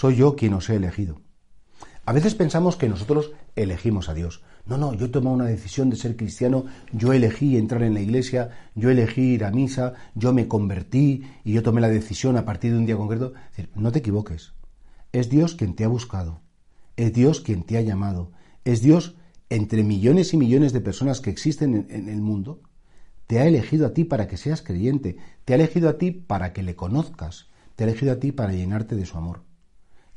soy yo quien os he elegido. A veces pensamos que nosotros elegimos a Dios. No, no, yo tomado una decisión de ser cristiano, yo elegí entrar en la iglesia, yo elegí ir a misa, yo me convertí y yo tomé la decisión a partir de un día concreto. no te equivoques. Es Dios quien te ha buscado. Es Dios quien te ha llamado. Es Dios, entre millones y millones de personas que existen en, en el mundo, te ha elegido a ti para que seas creyente, te ha elegido a ti para que le conozcas, te ha elegido a ti para llenarte de su amor.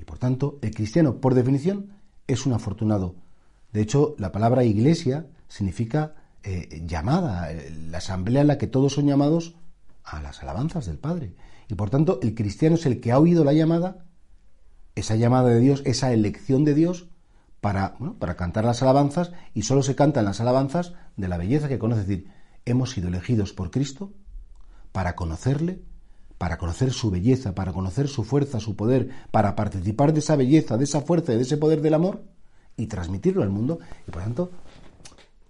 Y por tanto, el cristiano, por definición, es un afortunado. De hecho, la palabra iglesia significa eh, llamada, eh, la asamblea en la que todos son llamados a las alabanzas del Padre. Y por tanto, el cristiano es el que ha oído la llamada, esa llamada de Dios, esa elección de Dios, para, para cantar las alabanzas, y solo se cantan las alabanzas de la belleza que conoce. Es decir, hemos sido elegidos por Cristo para conocerle, para conocer su belleza, para conocer su fuerza, su poder, para participar de esa belleza, de esa fuerza y de ese poder del amor y transmitirlo al mundo. Y por tanto,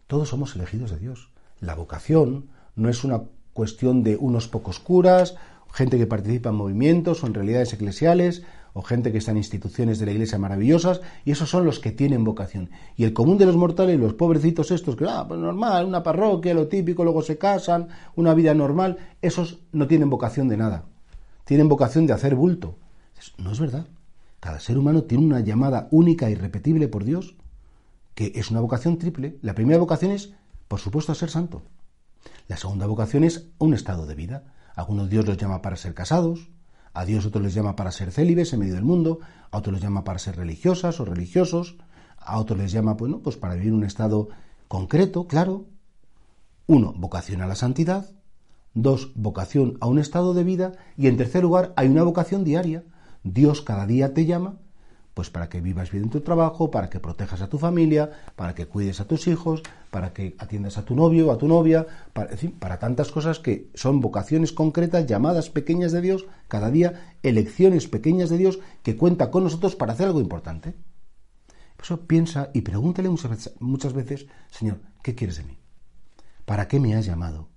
todos somos elegidos de Dios. La vocación no es una cuestión de unos pocos curas, gente que participa en movimientos o en realidades eclesiales, o gente que está en instituciones de la iglesia maravillosas, y esos son los que tienen vocación. Y el común de los mortales, los pobrecitos estos, que, ah, pues normal, una parroquia, lo típico, luego se casan, una vida normal, esos no tienen vocación de nada. Tienen vocación de hacer bulto. No es verdad. Cada ser humano tiene una llamada única y repetible por Dios, que es una vocación triple. La primera vocación es, por supuesto, ser santo. La segunda vocación es un estado de vida. algunos Dios los llama para ser casados, a Dios otros les llama para ser célibes en medio del mundo, a otros les llama para ser religiosas o religiosos, a otros les llama bueno, pues para vivir un estado concreto, claro. Uno, vocación a la santidad. Dos, vocación a un estado de vida. Y en tercer lugar, hay una vocación diaria. Dios cada día te llama pues para que vivas bien en tu trabajo, para que protejas a tu familia, para que cuides a tus hijos, para que atiendas a tu novio a tu novia, para, para tantas cosas que son vocaciones concretas, llamadas pequeñas de Dios, cada día elecciones pequeñas de Dios que cuenta con nosotros para hacer algo importante. Por eso piensa y pregúntale muchas veces, muchas veces, Señor, ¿qué quieres de mí? ¿Para qué me has llamado?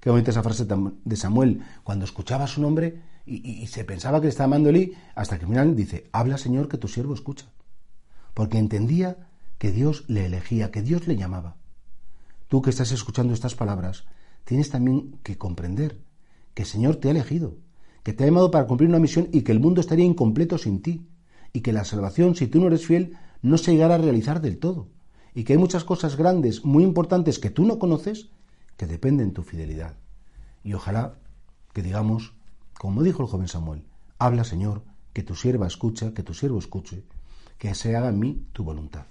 Qué bonita esa frase de Samuel, cuando escuchaba su nombre, y, se pensaba que le estaba amando hasta que al final dice, habla Señor que tu siervo escucha. Porque entendía que Dios le elegía, que Dios le llamaba. Tú que estás escuchando estas palabras, tienes también que comprender que el Señor te ha elegido, que te ha llamado para cumplir una misión y que el mundo estaría incompleto sin ti, y que la salvación, si tú no eres fiel, no se llegará a realizar del todo, y que hay muchas cosas grandes, muy importantes que tú no conoces, que dependen de tu fidelidad. Y ojalá que digamos, como dijo el joven Samuel, habla Señor, que tu sierva escucha, que tu siervo escuche, que se haga en mí tu voluntad.